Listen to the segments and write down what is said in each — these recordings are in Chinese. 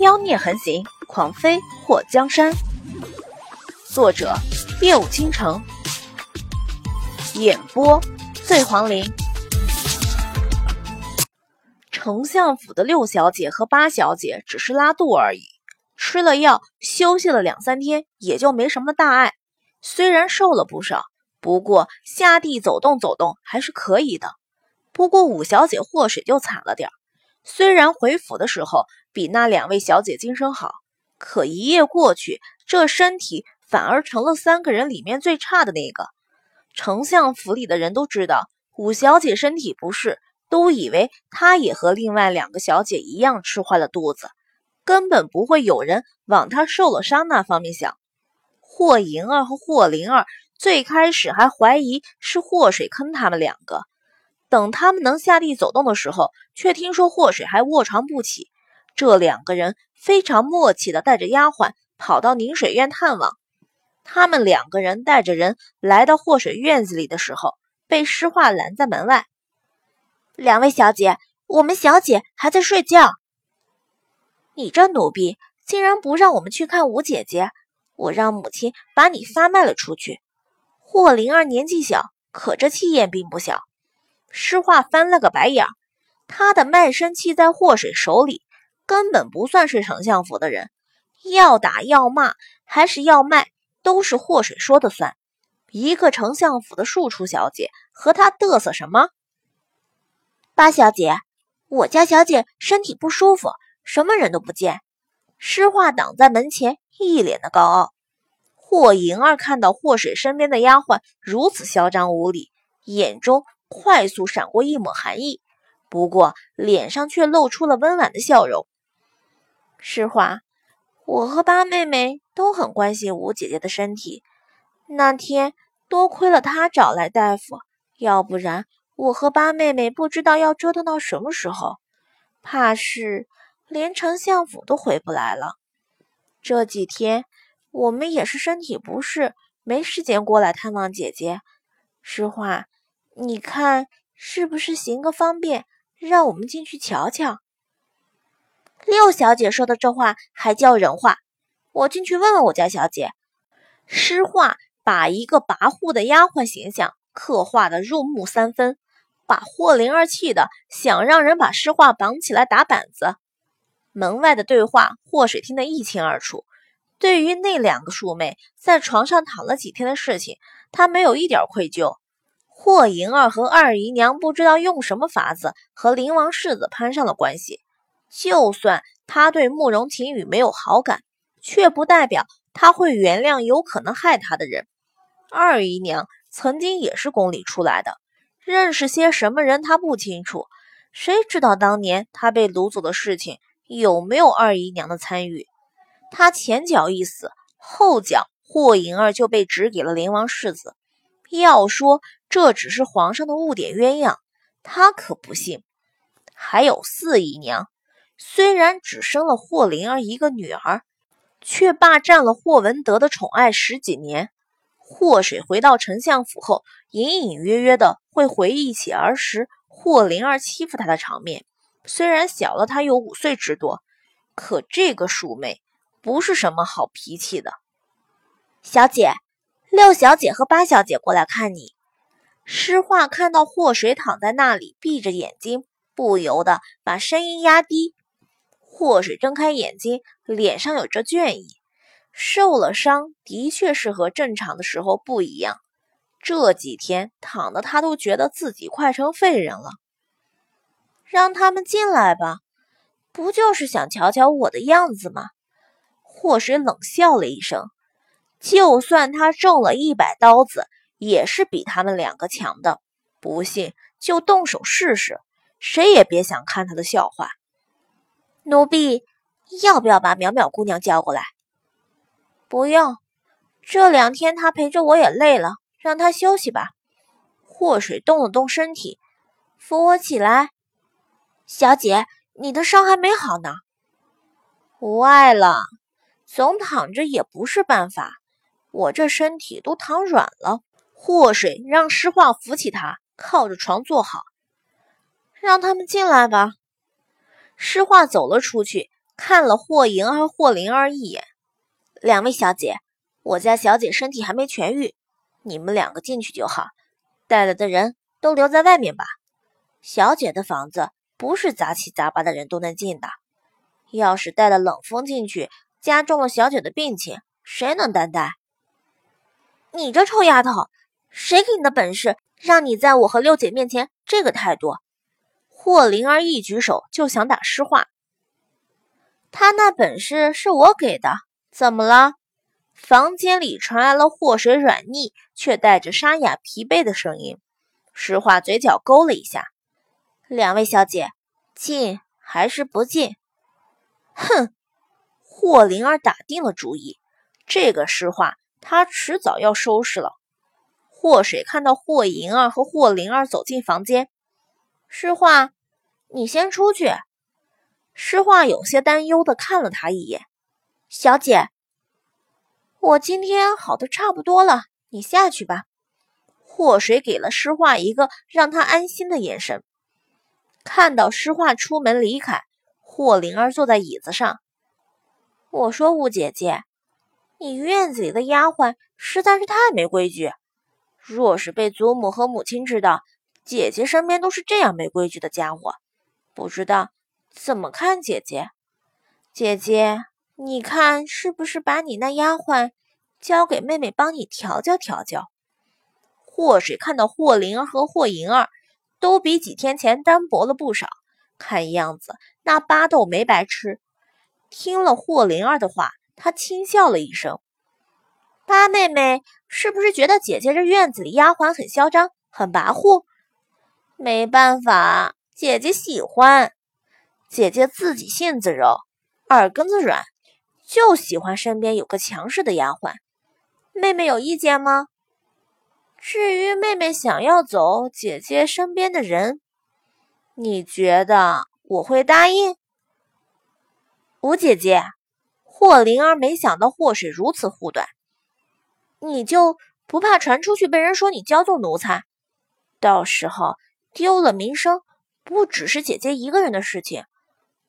妖孽横行，狂飞破江山。作者：夜舞倾城，演播：醉黄林。丞相府的六小姐和八小姐只是拉肚而已，吃了药，休息了两三天，也就没什么大碍。虽然瘦了不少，不过下地走动走动还是可以的。不过五小姐祸水就惨了点儿。虽然回府的时候比那两位小姐精神好，可一夜过去，这身体反而成了三个人里面最差的那个。丞相府里的人都知道五小姐身体不适，都以为她也和另外两个小姐一样吃坏了肚子，根本不会有人往她受了伤那方面想。霍莹儿和霍灵儿最开始还怀疑是祸水坑他们两个。等他们能下地走动的时候，却听说祸水还卧床不起。这两个人非常默契的带着丫鬟跑到宁水院探望。他们两个人带着人来到祸水院子里的时候，被诗画拦在门外。两位小姐，我们小姐还在睡觉。你这奴婢，竟然不让我们去看五姐姐！我让母亲把你发卖了出去。霍灵儿年纪小，可这气焰并不小。诗画翻了个白眼，他的卖身契在祸水手里，根本不算是丞相府的人，要打要骂还是要卖，都是祸水说的算。一个丞相府的庶出小姐和他嘚瑟什么？八小姐，我家小姐身体不舒服，什么人都不见。诗画挡在门前，一脸的高傲。霍莹儿看到祸水身边的丫鬟如此嚣张无礼，眼中。快速闪过一抹寒意，不过脸上却露出了温婉的笑容。实话，我和八妹妹都很关心吴姐姐的身体。那天多亏了她找来大夫，要不然我和八妹妹不知道要折腾到什么时候，怕是连丞相府都回不来了。这几天我们也是身体不适，没时间过来探望姐姐。实话。你看是不是行个方便，让我们进去瞧瞧？六小姐说的这话还叫人话？我进去问问我家小姐。诗画把一个跋扈的丫鬟形象刻画的入木三分，把霍灵儿气的想让人把诗画绑起来打板子。门外的对话，霍水听得一清二楚。对于那两个庶妹在床上躺了几天的事情，他没有一点愧疚。霍莹儿和二姨娘不知道用什么法子和灵王世子攀上了关系。就算他对慕容晴雨没有好感，却不代表他会原谅有可能害他的人。二姨娘曾经也是宫里出来的，认识些什么人他不清楚。谁知道当年他被掳走的事情有没有二姨娘的参与？他前脚一死，后脚霍银儿就被指给了灵王世子。要说这只是皇上的误点鸳鸯，他可不信。还有四姨娘，虽然只生了霍灵儿一个女儿，却霸占了霍文德的宠爱十几年。霍水回到丞相府后，隐隐约约的会回忆起儿时霍灵儿欺负他的场面。虽然小了他有五岁之多，可这个庶妹不是什么好脾气的，小姐。六小姐和八小姐过来看你。诗画看到祸水躺在那里，闭着眼睛，不由得把声音压低。祸水睁开眼睛，脸上有着倦意。受了伤，的确是和正常的时候不一样。这几天躺的他都觉得自己快成废人了。让他们进来吧，不就是想瞧瞧我的样子吗？祸水冷笑了一声。就算他中了一百刀子，也是比他们两个强的。不信就动手试试，谁也别想看他的笑话。奴婢要不要把淼淼姑娘叫过来？不用，这两天她陪着我也累了，让她休息吧。祸水动了动身体，扶我起来。小姐，你的伤还没好呢。无碍了，总躺着也不是办法。我这身体都躺软了。祸水让诗画扶起她，靠着床坐好，让他们进来吧。诗画走了出去，看了霍莹儿、霍灵儿一眼。两位小姐，我家小姐身体还没痊愈，你们两个进去就好，带来的人都留在外面吧。小姐的房子不是杂七杂八的人都能进的，要是带了冷风进去，加重了小姐的病情，谁能担待？你这臭丫头，谁给你的本事，让你在我和六姐面前这个态度？霍灵儿一举手就想打诗画，他那本事是我给的，怎么了？房间里传来了霍水软腻却带着沙哑疲惫的声音。诗画嘴角勾了一下。两位小姐，进还是不进？哼！霍灵儿打定了主意，这个诗画她迟早要收拾了。霍水看到霍银儿和霍灵儿走进房间，诗画，你先出去。诗画有些担忧的看了他一眼。小姐，我今天好的差不多了，你下去吧。霍水给了诗画一个让他安心的眼神。看到诗画出门离开，霍灵儿坐在椅子上。我说：“雾姐姐，你院子里的丫鬟实在是太没规矩。若是被祖母和母亲知道，姐姐身边都是这样没规矩的家伙，不知道怎么看姐姐。姐姐，你看是不是把你那丫鬟交给妹妹帮你调教调教？”霍水看到霍灵儿和霍银儿。都比几天前单薄了不少，看样子那巴豆没白吃。听了霍灵儿的话，他轻笑了一声：“八妹妹是不是觉得姐姐这院子里丫鬟很嚣张、很跋扈？没办法，姐姐喜欢。姐姐自己性子柔，耳根子软，就喜欢身边有个强势的丫鬟。妹妹有意见吗？”至于妹妹想要走姐姐身边的人，你觉得我会答应？吴姐姐，霍灵儿没想到霍水如此护短，你就不怕传出去被人说你骄纵奴才？到时候丢了名声，不只是姐姐一个人的事情，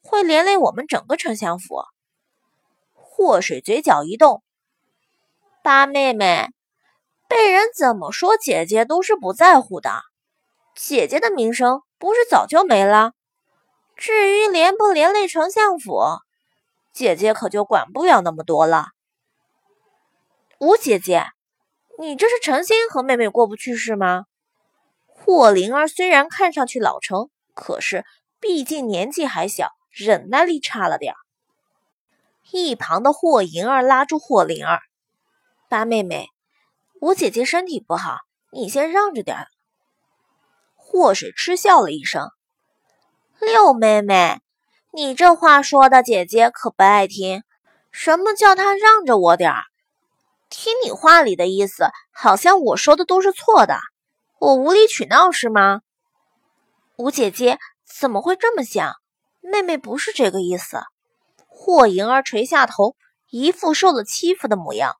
会连累我们整个丞相府。霍水嘴角一动，八妹妹。被人怎么说，姐姐都是不在乎的。姐姐的名声不是早就没了？至于连不连累丞相府，姐姐可就管不了那么多了。吴姐姐，你这是诚心和妹妹过不去是吗？霍灵儿虽然看上去老成，可是毕竟年纪还小，忍耐力差了点儿一旁的霍莹儿拉住霍灵儿，八妹妹。我姐姐身体不好，你先让着点儿。霍水嗤笑了一声：“六妹妹，你这话说的，姐姐可不爱听。什么叫她让着我点儿？听你话里的意思，好像我说的都是错的，我无理取闹是吗？吴姐姐怎么会这么想？妹妹不是这个意思。”霍莹儿垂下头，一副受了欺负的模样。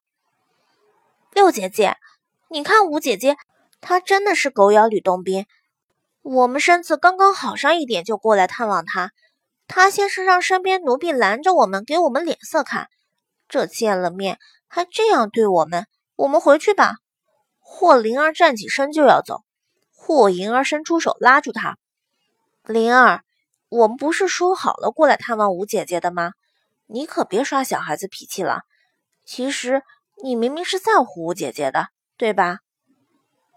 六姐姐，你看五姐姐，她真的是狗咬吕洞宾。我们身子刚刚好上一点，就过来探望她。她先是让身边奴婢拦着我们，给我们脸色看。这见了面还这样对我们，我们回去吧。霍灵儿站起身就要走，霍莹儿伸出手拉住她。灵儿，我们不是说好了过来探望五姐姐的吗？你可别耍小孩子脾气了。其实。你明明是在乎五姐姐的，对吧？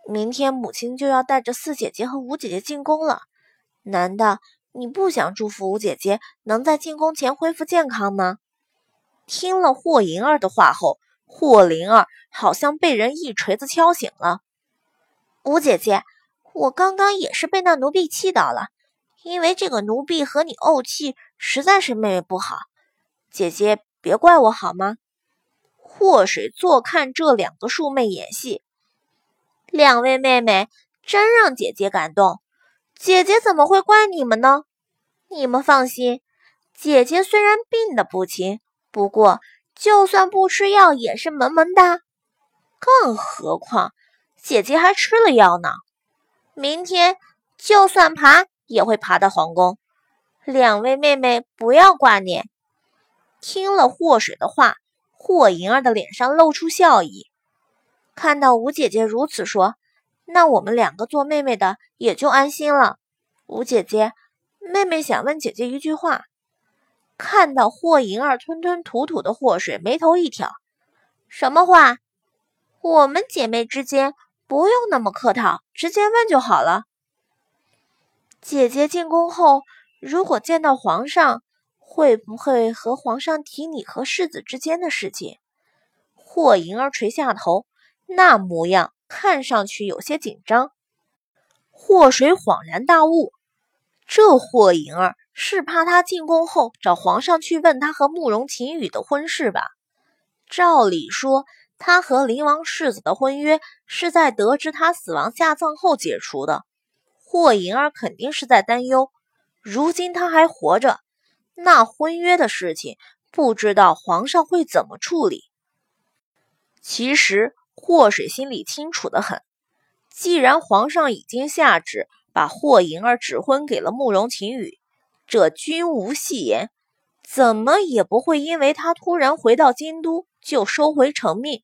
明天母亲就要带着四姐姐和五姐姐进宫了，难道你不想祝福五姐姐能在进宫前恢复健康吗？听了霍银儿的话后，霍灵儿好像被人一锤子敲醒了。五姐姐，我刚刚也是被那奴婢气到了，因为这个奴婢和你怄气，实在是妹妹不好。姐姐别怪我好吗？祸水坐看这两个庶妹演戏，两位妹妹真让姐姐感动。姐姐怎么会怪你们呢？你们放心，姐姐虽然病得不轻，不过就算不吃药也是萌萌哒。更何况姐姐还吃了药呢，明天就算爬也会爬到皇宫。两位妹妹不要挂念，听了祸水的话，霍银儿的脸上露出笑意。看到吴姐姐如此说，那我们两个做妹妹的也就安心了。吴姐姐，妹妹想问姐姐一句话。看到霍银儿吞吞吐吐的祸水，眉头一挑：“什么话？我们姐妹之间不用那么客套，直接问就好了。”姐姐进宫后，如果见到皇上，会不会和皇上提你和世子之间的事情？霍银儿垂下头，那模样看上去有些紧张。霍水恍然大悟，这霍银儿是怕他进宫后找皇上去问他和慕容晴雨的婚事吧？照理说，他和灵王世子的婚约是在得知他死亡下葬后解除的。霍银儿肯定是在担忧，如今他还活着。那婚约的事情，不知道皇上会怎么处理。其实霍水心里清楚的很，既然皇上已经下旨把霍银儿指婚给了慕容晴雨，这君无戏言，怎么也不会因为他突然回到京都就收回成命。